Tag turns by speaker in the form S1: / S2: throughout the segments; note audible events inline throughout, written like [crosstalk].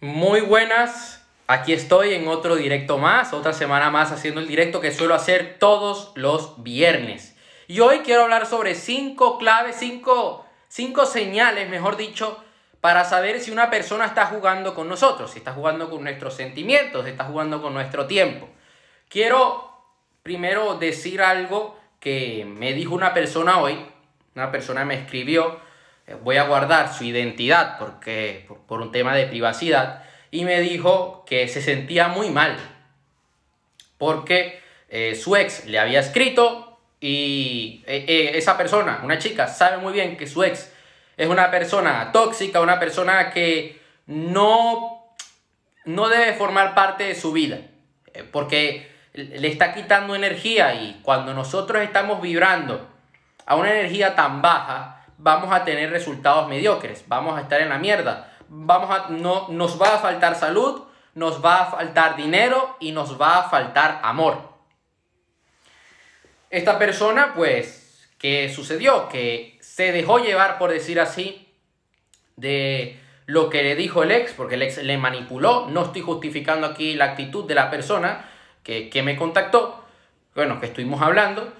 S1: Muy buenas, aquí estoy en otro directo más, otra semana más haciendo el directo que suelo hacer todos los viernes. Y hoy quiero hablar sobre cinco claves, cinco, cinco señales, mejor dicho, para saber si una persona está jugando con nosotros, si está jugando con nuestros sentimientos, si está jugando con nuestro tiempo. Quiero primero decir algo que me dijo una persona hoy, una persona me escribió, voy a guardar su identidad porque por, un tema de privacidad y me dijo que se sentía muy mal porque eh, su ex le había escrito y eh, eh, esa persona, una chica, sabe muy bien que su ex es una persona tóxica, una persona que no, no debe formar parte de su vida porque le está quitando energía y cuando nosotros estamos vibrando a una energía tan baja, vamos a tener resultados mediocres, vamos a estar en la mierda, vamos a, no, nos va a faltar salud, nos va a faltar dinero y nos va a faltar amor. Esta persona, pues, ¿qué sucedió? Que se dejó llevar, por decir así, de lo que le dijo el ex, porque el ex le manipuló. No estoy justificando aquí la actitud de la persona que, que me contactó, bueno, que estuvimos hablando,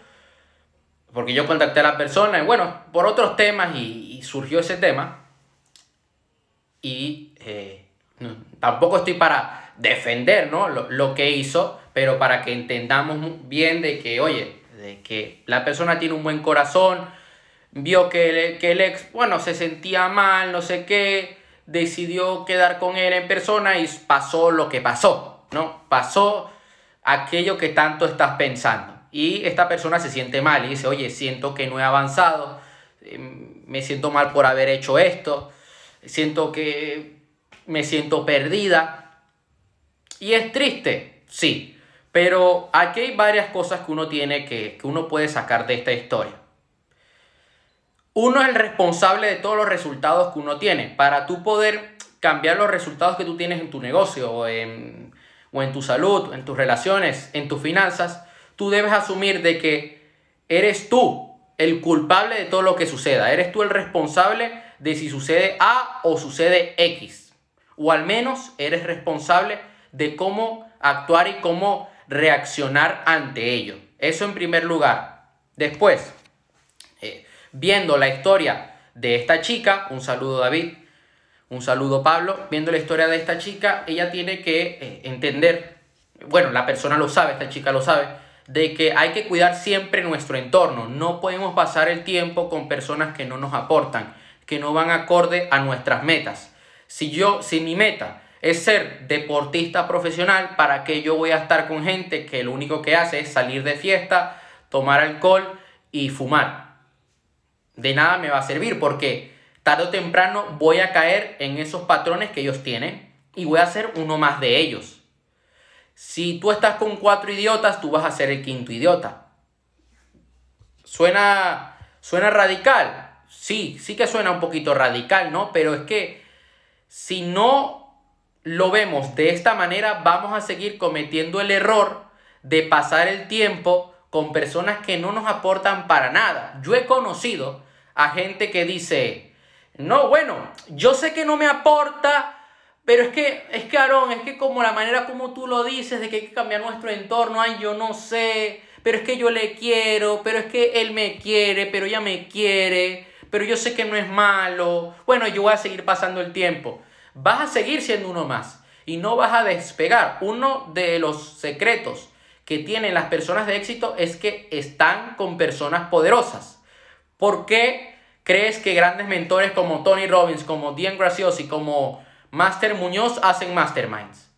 S1: porque yo contacté a la persona y bueno, por otros temas y, surgió ese tema. Y eh, tampoco estoy para defender ¿no? lo, que hizo, pero para que entendamos bien de que, oye, de que la persona tiene un buen corazón, vio que que el ex, bueno, se sentía mal, no sé qué, decidió quedar con él en persona y pasó lo que pasó, ¿no? Pasó aquello que tanto estás pensando y esta persona se siente mal y dice, oye, siento que no he avanzado, em, me siento mal por haber hecho esto, siento que me siento perdida. Y es triste, sí, pero aquí hay varias cosas que uno tiene que, que uno puede sacar de esta historia. Uno es el responsable de todos los resultados que uno tiene. Para tú poder cambiar los resultados que tú tienes en tu negocio o en, o en tu salud, en tus relaciones, en tus finanzas, tú debes asumir de que eres tú el culpable de todo lo que suceda. Eres tú el responsable de si sucede A o sucede X. O al menos eres responsable de cómo actuar y cómo reaccionar ante ello. Eso en primer lugar. Después, eh, viendo la historia de esta chica, un saludo David, un saludo Pablo, viendo la historia de esta chica, ella tiene que eh, entender, bueno, la persona lo sabe, esta chica lo sabe, de que hay que cuidar siempre nuestro entorno. No podemos pasar el tiempo con personas que no nos aportan, que no van acorde a nuestras metas. Si yo, si mi meta es ser deportista profesional, ¿para qué yo voy a estar con gente que lo único que hace es salir de fiesta, tomar alcohol y fumar? De nada me va a servir porque tarde o temprano voy a caer en esos patrones que ellos tienen y voy a ser uno más de ellos. Si tú estás con cuatro idiotas, tú vas a ser el quinto idiota. Suena, suena radical. Sí, sí que suena un poquito radical, ¿no? Pero es que si no lo vemos de esta manera, vamos a seguir cometiendo el error de pasar el tiempo con personas que no nos aportan para nada. Yo he conocido a gente que dice, no, bueno, yo sé que no me aporta, pero es que, es que, Aarón, es que como la manera como tú lo dices, de que hay que cambiar nuestro entorno, ay, yo no sé, pero es que yo le quiero, pero es que él me quiere, pero ella me quiere, pero yo sé que no es malo, bueno, yo voy a seguir pasando el tiempo. Vas a seguir siendo uno más y no vas a despegar. Uno de los secretos que tienen las personas de éxito es que están con personas poderosas. ¿Por qué crees que grandes mentores como Tony Robbins, como Diane Graciosi, como Master Muñoz hacen masterminds.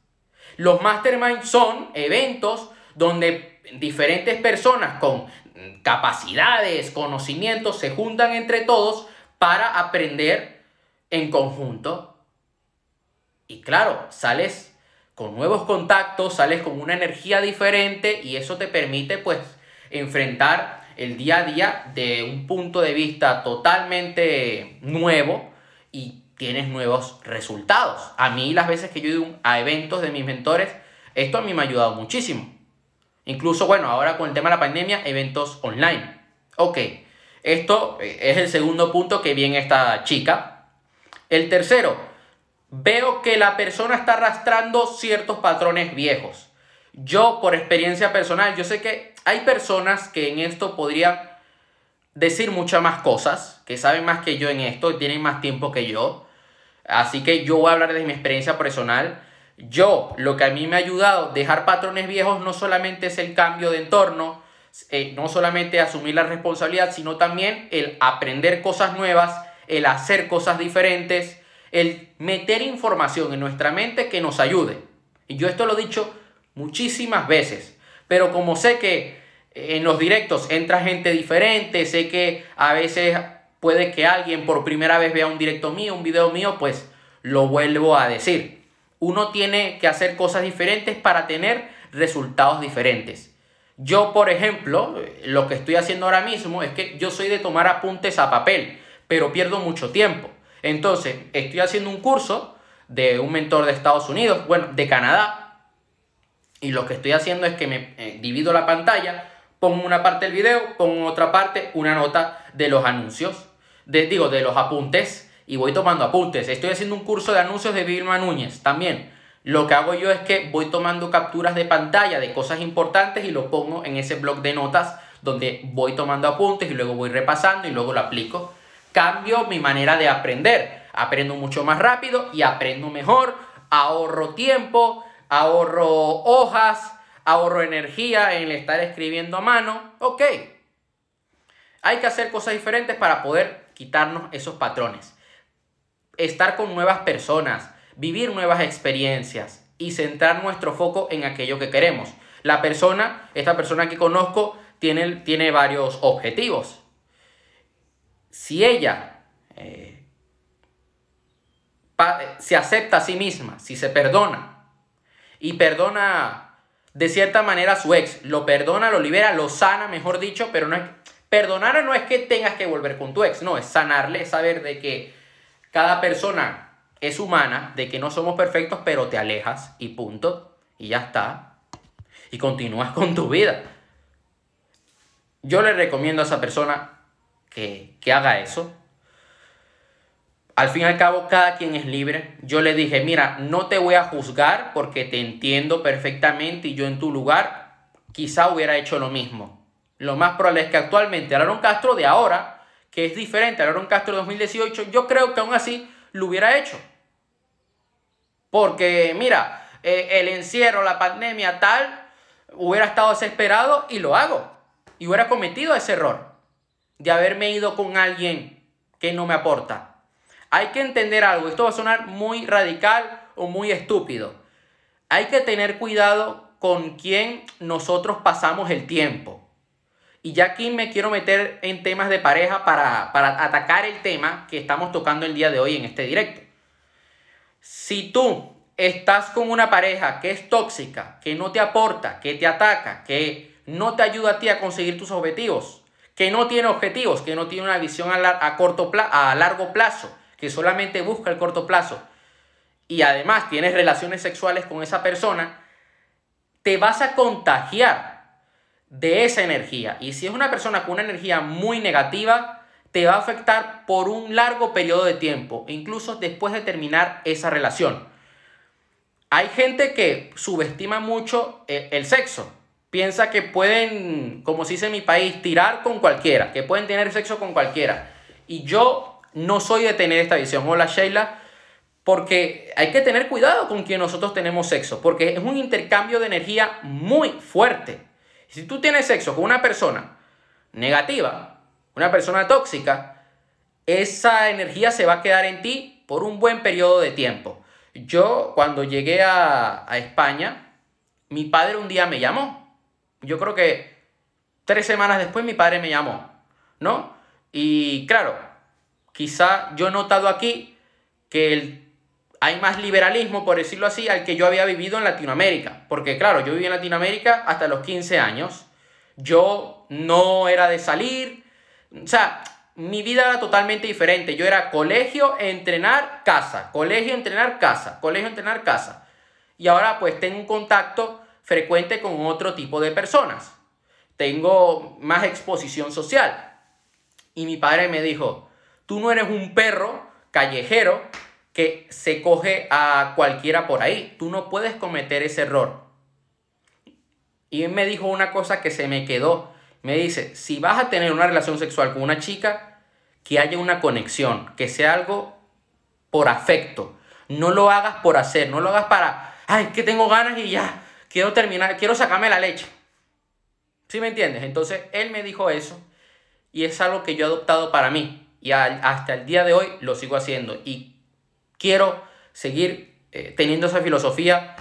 S1: Los masterminds son eventos donde diferentes personas con capacidades, conocimientos se juntan entre todos para aprender en conjunto. Y claro, sales con nuevos contactos, sales con una energía diferente y eso te permite pues enfrentar el día a día de un punto de vista totalmente nuevo y tienes nuevos resultados. A mí las veces que yo he ido a eventos de mis mentores, esto a mí me ha ayudado muchísimo. Incluso, bueno, ahora con el tema de la pandemia, eventos online. Ok, esto es el segundo punto que viene esta chica. El tercero, veo que la persona está arrastrando ciertos patrones viejos. Yo, por experiencia personal, yo sé que hay personas que en esto podrían decir muchas más cosas, que saben más que yo en esto, tienen más tiempo que yo. Así que yo voy a hablar de mi experiencia personal. Yo, lo que a mí me ha ayudado, dejar patrones viejos no solamente es el cambio de entorno, eh, no solamente asumir la responsabilidad, sino también el aprender cosas nuevas, el hacer cosas diferentes, el meter información en nuestra mente que nos ayude. Y yo esto lo he dicho muchísimas veces, pero como sé que en los directos entra gente diferente, sé que a veces puede que alguien por primera vez vea un directo mío, un video mío, pues lo vuelvo a decir. Uno tiene que hacer cosas diferentes para tener resultados diferentes. Yo, por ejemplo, lo que estoy haciendo ahora mismo es que yo soy de tomar apuntes a papel, pero pierdo mucho tiempo. Entonces, estoy haciendo un curso de un mentor de Estados Unidos, bueno, de Canadá, y lo que estoy haciendo es que me eh, divido la pantalla pongo una parte del video, pongo otra parte una nota de los anuncios, de, digo, de los apuntes, y voy tomando apuntes. Estoy haciendo un curso de anuncios de Vilma Núñez también. Lo que hago yo es que voy tomando capturas de pantalla de cosas importantes y lo pongo en ese blog de notas donde voy tomando apuntes y luego voy repasando y luego lo aplico. Cambio mi manera de aprender. Aprendo mucho más rápido y aprendo mejor. Ahorro tiempo, ahorro hojas, ahorro energía en estar escribiendo a mano. Ok. Hay que hacer cosas diferentes para poder quitarnos esos patrones. Estar con nuevas personas, vivir nuevas experiencias y centrar nuestro foco en aquello que queremos. La persona, esta persona que conozco, tiene, tiene varios objetivos. Si ella eh, se acepta a sí misma, si se perdona y perdona de cierta manera a su ex. Lo perdona, lo libera, lo sana, mejor dicho, pero no es... Perdonar no es que tengas que volver con tu ex, no, es sanarle, es saber de que cada persona es humana, de que no somos perfectos, pero te alejas y punto, y ya está. Y continúas [laughs] con tu vida. Yo le recomiendo a esa persona que, que haga eso, al fin y al cabo, cada quien es libre. Yo le dije, mira, no te voy a juzgar porque te entiendo perfectamente y yo en tu lugar quizá hubiera hecho lo mismo. Lo más probable es que actualmente Aaron Castro de ahora, que es diferente al Aaron Castro de 2018, yo creo que aún así lo hubiera hecho. Porque, mira, eh, el encierro, la pandemia, tal, hubiera estado desesperado y lo hago. Y hubiera cometido ese error de haberme ido con alguien que no me aporta. Hay que entender algo, esto va a sonar muy radical o muy estúpido. Hay que tener cuidado con quién nosotros pasamos el tiempo. Y ya aquí me quiero meter en temas de pareja para, para atacar el tema que estamos tocando el día de hoy en este directo. Si tú estás con una pareja que es tóxica, que no te aporta, que te ataca, que no te ayuda a ti a conseguir tus objetivos, que no tiene objetivos, que no tiene una visión a, a largo plazo, que solamente busca el corto plazo y además tienes relaciones sexuales con esa persona, te vas a contagiar de esa energía. Y si es una persona con una energía muy negativa, te va a afectar por un largo periodo de tiempo, incluso después de terminar esa relación. Hay gente que subestima mucho eh, el sexo. Piensa que pueden, como se dice en mi país, tirar con cualquiera, que pueden tener sexo con cualquiera. Y yo no soy de tener esta visión. Hola Sheila, porque hay que tener cuidado con quien nosotros tenemos sexo, porque es un intercambio de energía muy fuerte. Si tú tienes sexo con una persona negativa, una persona tóxica, esa energía se va a quedar en ti por un buen periodo de tiempo. Yo cuando llegué a, a España, mi padre un día me llamó. Yo creo que tres semanas después mi padre me llamó, ¿no? Y claro, quizá yo he notado aquí que hay más liberalismo, por decirlo así, al que yo había vivido en Latinoamérica. Porque claro, yo viví en Latinoamérica hasta los 15 años. Yo no era de salir. O sea, mi vida era totalmente diferente. Yo era colegio, entrenar, casa. Colegio, entrenar, casa. Colegio, entrenar, casa. Y ahora pues tengo un contacto frecuente con otro tipo de personas. Tengo más exposición social. Y mi padre me dijo, Tú no eres un perro callejero que se coge a cualquiera por ahí. Tú no puedes cometer ese error. Y él me dijo una cosa que se me quedó. Me dice, si vas a tener una relación sexual con una chica, que haya una conexión, que sea algo por afecto. No lo hagas por hacer, no lo hagas para, ay, que tengo ganas y ya, quiero terminar, quiero sacarme la leche. ¿Sí me entiendes? Entonces él me dijo eso y es algo que yo he adoptado para mí y hasta el día de hoy lo sigo haciendo y quiero seguir eh, teniendo esa filosofía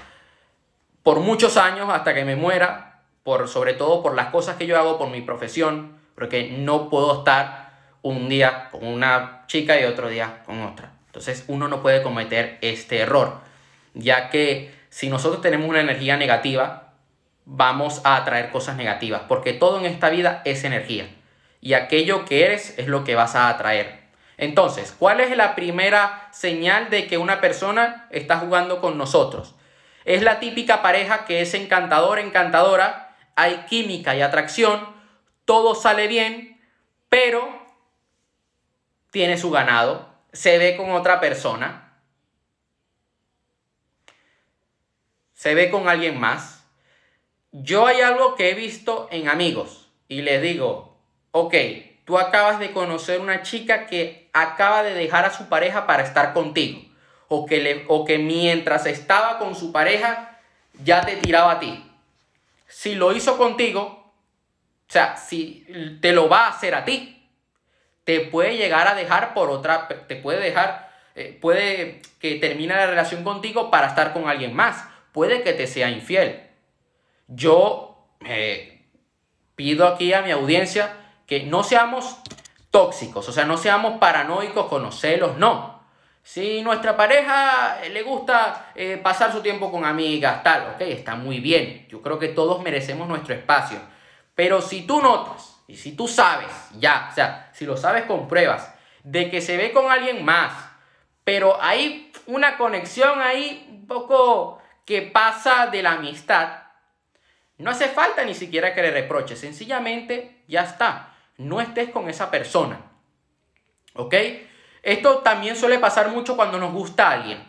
S1: por muchos años hasta que me muera, por, sobre todo por las cosas que yo hago, por mi profesión, porque no puedo estar un día con una chica y otro día con otra. Entonces uno no puede cometer este error, ya que si nosotros tenemos una energía negativa, vamos a atraer cosas negativas, porque todo en esta vida es energía, y aquello que eres es lo que vas a atraer. Entonces, ¿cuál es la primera señal de que una persona está jugando con nosotros? Es la típica pareja que es encantadora, encantadora, hay química y atracción, todo sale bien, pero tiene su ganado, se ve con otra persona, se ve con alguien más. Yo hay algo que he visto en amigos y les digo, ok, tú acabas de conocer una chica que acaba de dejar a su pareja para estar contigo o que, le, o que mientras estaba con su pareja ya te tiraba a ti. Si lo hizo contigo, o sea, si te lo va a hacer a ti, te puede llegar a dejar por otra, te puede dejar, eh, puede que termine la relación contigo para estar con alguien más, puede que te sea infiel. Yo eh, pido aquí a mi audiencia que no seamos tóxicos, o sea, no seamos paranoicos con los celos, no. Si nuestra pareja le gusta eh, pasar su tiempo con amigas, tal, ok, está muy bien. Yo creo que todos merecemos nuestro espacio. Pero si tú notas, y si tú sabes, ya, o sea, si lo sabes con pruebas, de que se ve con alguien más, pero hay una conexión ahí un poco que pasa de la amistad, no hace falta ni siquiera que le reproches, sencillamente ya está, no estés con esa persona. ¿Ok? Esto también suele pasar mucho cuando nos gusta alguien.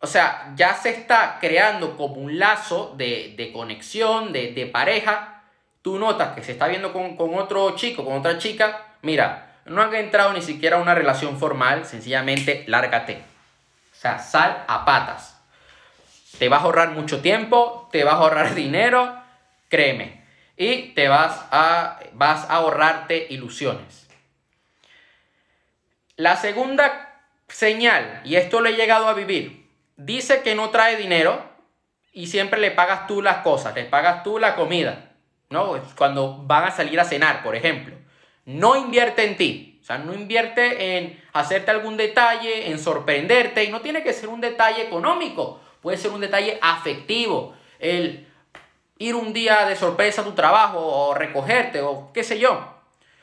S1: O sea, ya se está creando como un lazo de, conexión, de, pareja. Tú notas que se está viendo con, otro chico, con otra chica. Mira, no han entrado ni siquiera a una relación formal. Sencillamente, lárgate. O sea, sal a patas. Te vas a ahorrar mucho tiempo, te vas a ahorrar [laughs] dinero, créeme. Y te vas a, vas a ahorrarte ilusiones. La segunda señal, y esto lo he llegado a vivir, dice que no trae dinero y siempre le pagas tú las cosas, le pagas tú la comida, ¿no? Cuando van a salir a cenar, por ejemplo. No invierte en ti, o sea, no invierte en hacerte algún detalle, en sorprenderte, y no tiene que ser un detalle económico, puede ser un detalle afectivo, el ir un día de sorpresa a tu trabajo o recogerte o qué sé yo.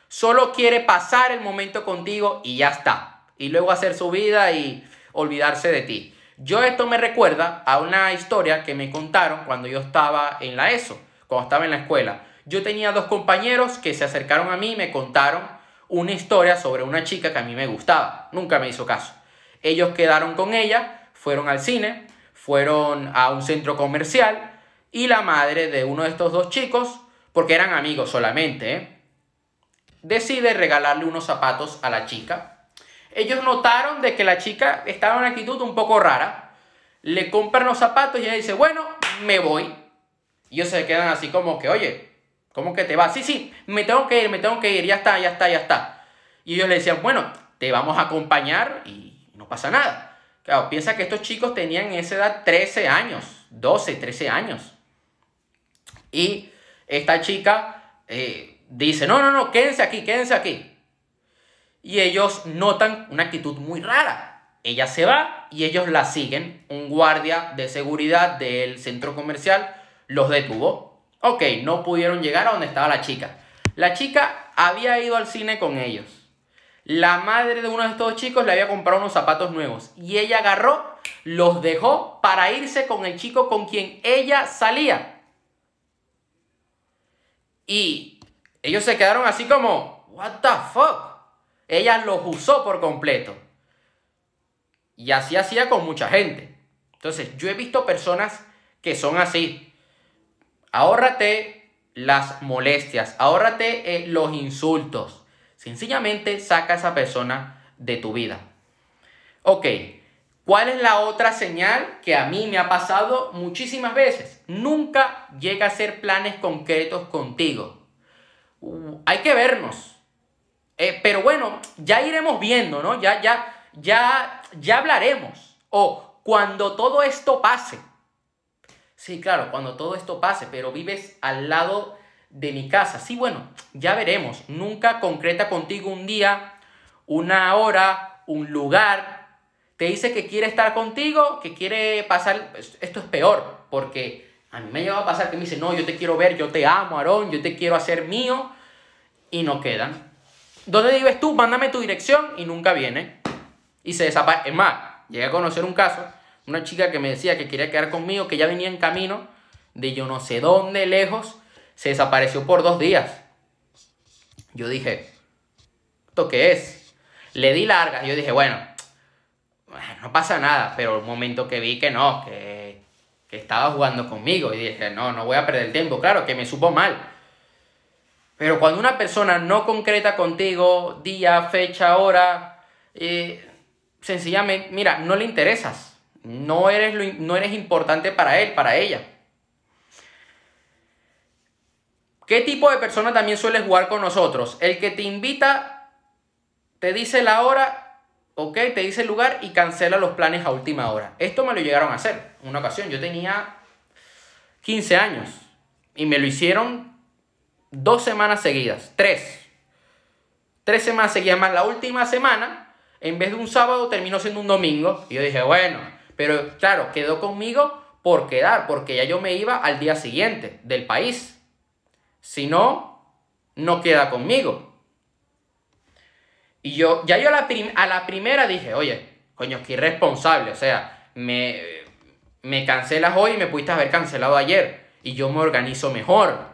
S1: Solo quiere pasar el momento contigo y ya está. Y luego hacer su vida y olvidarse de ti. Yo esto me recuerda a una historia que me contaron cuando yo estaba en la ESO, cuando estaba en la escuela. Yo tenía dos compañeros que se acercaron a mí y me contaron una historia sobre una chica que a mí me gustaba. Nunca me hizo caso. Ellos quedaron con ella, fueron al cine, fueron a un centro comercial y la madre de uno de estos dos chicos, porque eran amigos solamente, ¿eh? decide regalarle unos zapatos a la chica. Ellos notaron de que la chica estaba en una actitud un poco rara. Le compran los zapatos y ella dice, bueno, me voy. Y ellos se quedan así como que, oye, ¿cómo que te vas? Sí, sí, me tengo que ir, me tengo que ir, ya está, ya está, ya está. Y ellos le decían, bueno, te vamos a acompañar y no pasa nada. Claro, piensa que estos chicos tenían en esa edad 13 años, 12, 13 años. Y esta chica eh, dice, no, no, no, quédense aquí, quédense aquí. Y ellos notan una actitud muy rara. Ella se va y ellos la siguen. Un guardia de seguridad del centro comercial los detuvo. Ok, no pudieron llegar a donde estaba la chica. La chica había ido al cine con ellos. La madre de uno de estos chicos le había comprado unos zapatos nuevos y ella agarró, los dejó para irse con el chico con quien ella salía. Y ellos se quedaron así como, what the fuck. Ella los usó por completo. Y así hacía con mucha gente. Entonces, yo he visto personas que son así. Ahórrate las molestias, ahórrate eh, los insultos. Sencillamente saca a esa persona de tu vida. Ok, ¿cuál es la otra señal que a mí me ha pasado muchísimas veces? Nunca llega a hacer planes concretos contigo. Uh, hay que vernos. Eh, pero bueno, ya iremos viendo, ¿no? Ya, ya, ya, ya hablaremos. O cuando todo esto pase. Sí, claro, cuando todo esto pase, pero vives al lado de mi casa. Sí, bueno, ya veremos. Nunca concreta contigo un día, una hora, un lugar. Te dice que quiere estar contigo, que quiere pasar... Esto es peor, porque a mí me llegado a pasar que me dice, no, yo te quiero ver, yo te amo, Aarón, yo te quiero hacer mío, y no quedan. ¿Dónde vives tú? Mándame tu dirección y nunca viene. Y se desaparece. Es más, llegué a conocer un caso, una chica que me decía que quería quedar conmigo, que ya venía en camino de yo no sé dónde, lejos, se desapareció por dos días. Yo dije, ¿esto qué es? Le di larga, yo dije, bueno, [laughs] no pasa nada, pero el momento que vi que no, que, que estaba jugando conmigo, y dije, no, no voy a perder tiempo, claro, que me supo mal. Pero cuando una persona no concreta contigo día, fecha, hora, eh, sencillamente, mira, no le interesas. No eres, no eres importante para él, para ella. ¿Qué tipo de persona también suele jugar con nosotros? El que te invita, te dice la hora, ok, te dice el lugar y cancela los planes a última hora. Esto me lo llegaron a hacer. Una ocasión, yo tenía 15 años y me lo hicieron dos semanas seguidas, tres. Tres semanas seguidas más. La última semana en vez de un sábado terminó siendo un domingo. Y yo dije, bueno, pero claro, quedó conmigo por quedar, porque ya yo me iba al día siguiente del país. Si no, no queda conmigo. Y yo, ya yo a la, primera dije, oye, coño, qué irresponsable. O sea, me, me cancelas hoy y me pudiste haber cancelado ayer. Y yo me organizo mejor.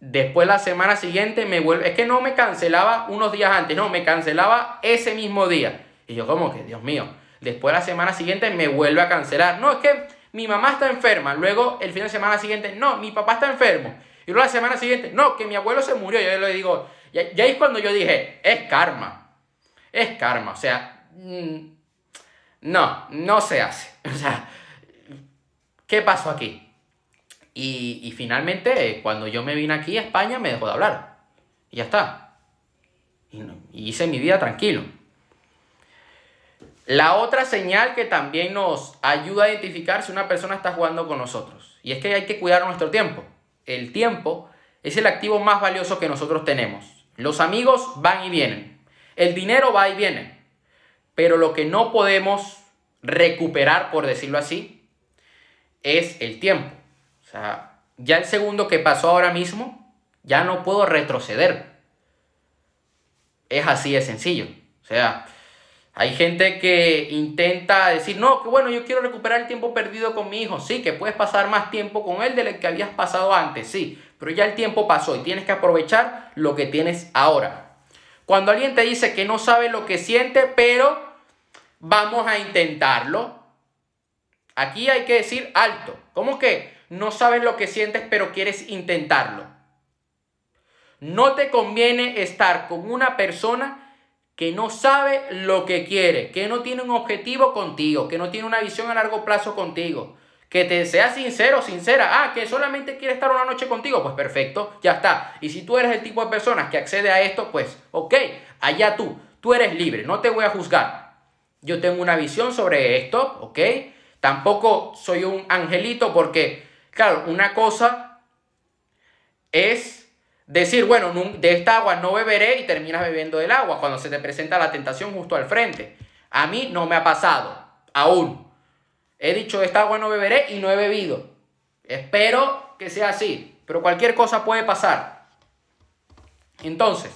S1: Después la semana siguiente me vuelve, es que no me cancelaba unos días antes, no, me cancelaba ese mismo día. Y yo como que, Dios mío, después la semana siguiente me vuelve a cancelar. No, es que mi mamá está enferma. Luego el fin de semana siguiente, no, mi papá está enfermo. Y luego la semana siguiente, no, que mi abuelo se murió. Yo le digo, ya, ya es cuando yo dije, es karma. Es karma. O sea, mm, no, no se hace. [laughs] O sea, ¿qué pasó aquí? Y, finalmente, cuando yo me vine aquí a España, me dejó de hablar. Y ya está. Y, hice mi vida tranquilo. La otra señal que también nos ayuda a identificar si una persona está jugando con nosotros. Y es que hay que cuidar nuestro tiempo. El tiempo es el activo más valioso que nosotros tenemos. Los amigos van y vienen. El dinero va y viene. Pero lo que no podemos recuperar, por decirlo así, es el tiempo. O sea, ya el segundo que pasó ahora mismo, ya no puedo retroceder. Es así de sencillo. O sea, hay gente que intenta decir, no, que bueno, yo quiero recuperar el tiempo perdido con mi hijo. Sí, que puedes pasar más tiempo con él de lo que habías pasado antes, sí. Pero ya el tiempo pasó y tienes que aprovechar lo que tienes ahora. Cuando alguien te dice que no sabe lo que siente, pero vamos a intentarlo. Aquí hay que decir alto. ¿Cómo que? no sabes lo que sientes, pero quieres intentarlo. No te conviene estar con una persona que no sabe lo que quiere, que no tiene un objetivo contigo, que no tiene una visión a largo plazo contigo, que te sea sincero, sincera, ah, que solamente quiere estar una noche contigo, pues perfecto, ya está. Y si tú eres el tipo de personas que accede a esto, pues ok, allá tú, tú eres libre, no te voy a juzgar. Yo tengo una visión sobre esto, ok. Tampoco soy un angelito porque Claro, una cosa es decir, bueno, de esta agua no beberé y terminas bebiendo del agua cuando se te presenta la tentación justo al frente. A mí no me ha pasado, aún. He dicho, esta agua no beberé y no he bebido. Espero que sea así, pero cualquier cosa puede pasar. Entonces,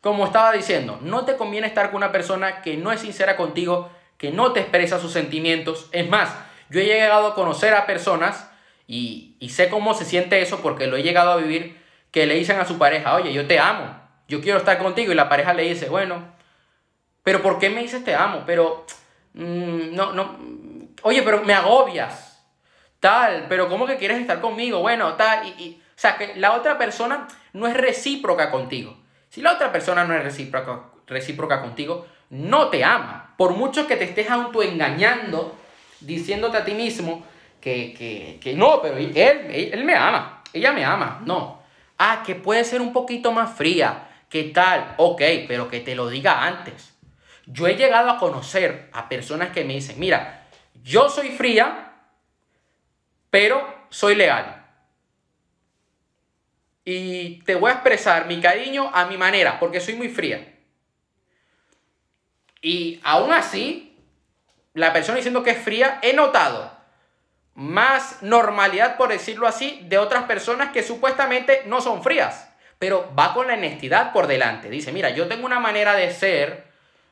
S1: como estaba diciendo, no te conviene estar con una persona que no es sincera contigo, que no te expresa sus sentimientos. Es más, yo he llegado a conocer a personas y, sé cómo se siente eso porque lo he llegado a vivir, que le dicen a su pareja, oye, yo te amo, yo quiero estar contigo. Y la pareja le dice, bueno, pero ¿por qué me dices te amo? Pero mm, no, no, oye, pero me agobias, tal, pero ¿cómo que quieres estar conmigo? Bueno, tal, y, o sea, que la otra persona no es recíproca contigo. Si la otra persona no es recíproca, recíproca contigo, no te ama. Por mucho que te estés autoengañando, diciéndote a ti mismo que, no, pero él, él, me ama, ella me ama. No. Ah, que puede ser un poquito más fría. ¿Qué tal? Ok, pero que te lo diga antes. Yo he llegado a conocer a personas que me dicen, mira, yo soy fría, pero soy leal. Y te voy a expresar mi cariño a mi manera, porque soy muy fría. Y aún así, la persona diciendo que es fría, he notado más normalidad, por decirlo así, de otras personas que supuestamente no son frías, pero va con la honestidad por delante. Dice, mira, yo tengo una manera de ser,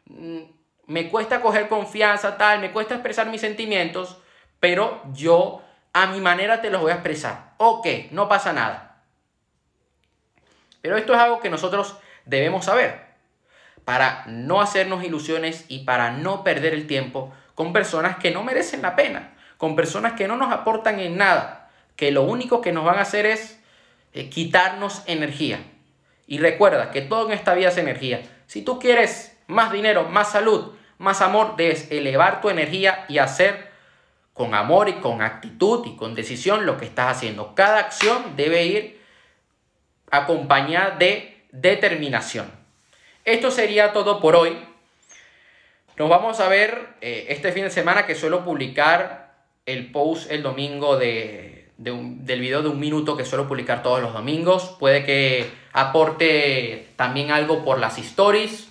S1: mm, me cuesta coger confianza, tal, me cuesta expresar mis sentimientos, pero yo a mi manera te los voy a expresar. Ok, no pasa nada. Pero esto es algo que nosotros debemos saber para no hacernos ilusiones y para no perder el tiempo con personas que no merecen la pena, con personas que no nos aportan en nada, que lo único que nos van a hacer es eh, quitarnos energía. Y recuerda que todo en esta vida es energía. Si tú quieres más dinero, más salud, más amor, debes elevar tu energía y hacer con amor y con actitud y con decisión lo que estás haciendo. Cada acción debe ir acompañada de determinación. Esto sería todo por hoy. Nos vamos a ver eh, este fin de semana que suelo publicar el post el domingo de, del video de un minuto que suelo publicar todos los domingos. Puede que aporte también algo por las stories.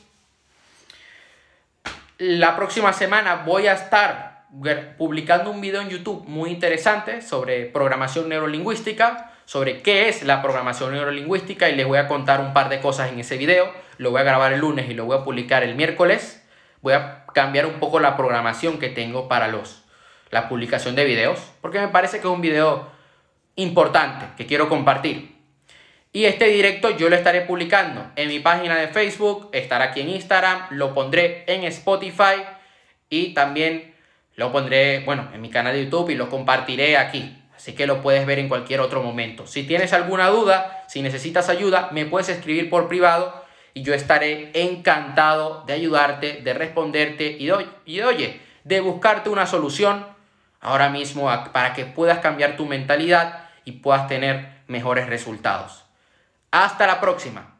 S1: La próxima semana voy a estar publicando un video en YouTube muy interesante sobre programación neurolingüística, sobre qué es la programación neurolingüística y les voy a contar un par de cosas en ese video lo voy a grabar el lunes y lo voy a publicar el miércoles. Voy a cambiar un poco la programación que tengo para los, la publicación de videos, porque me parece que es un video importante que quiero compartir. Y este directo yo lo estaré publicando en mi página de Facebook, estará aquí en Instagram, lo pondré en Spotify y también lo pondré, bueno, en mi canal de YouTube y lo compartiré aquí. Así que lo puedes ver en cualquier otro momento. Si tienes alguna duda, si necesitas ayuda, me puedes escribir por privado y yo estaré encantado de ayudarte, de responderte y de, y oye, de buscarte una solución ahora mismo para que puedas cambiar tu mentalidad y puedas tener mejores resultados. Hasta la próxima.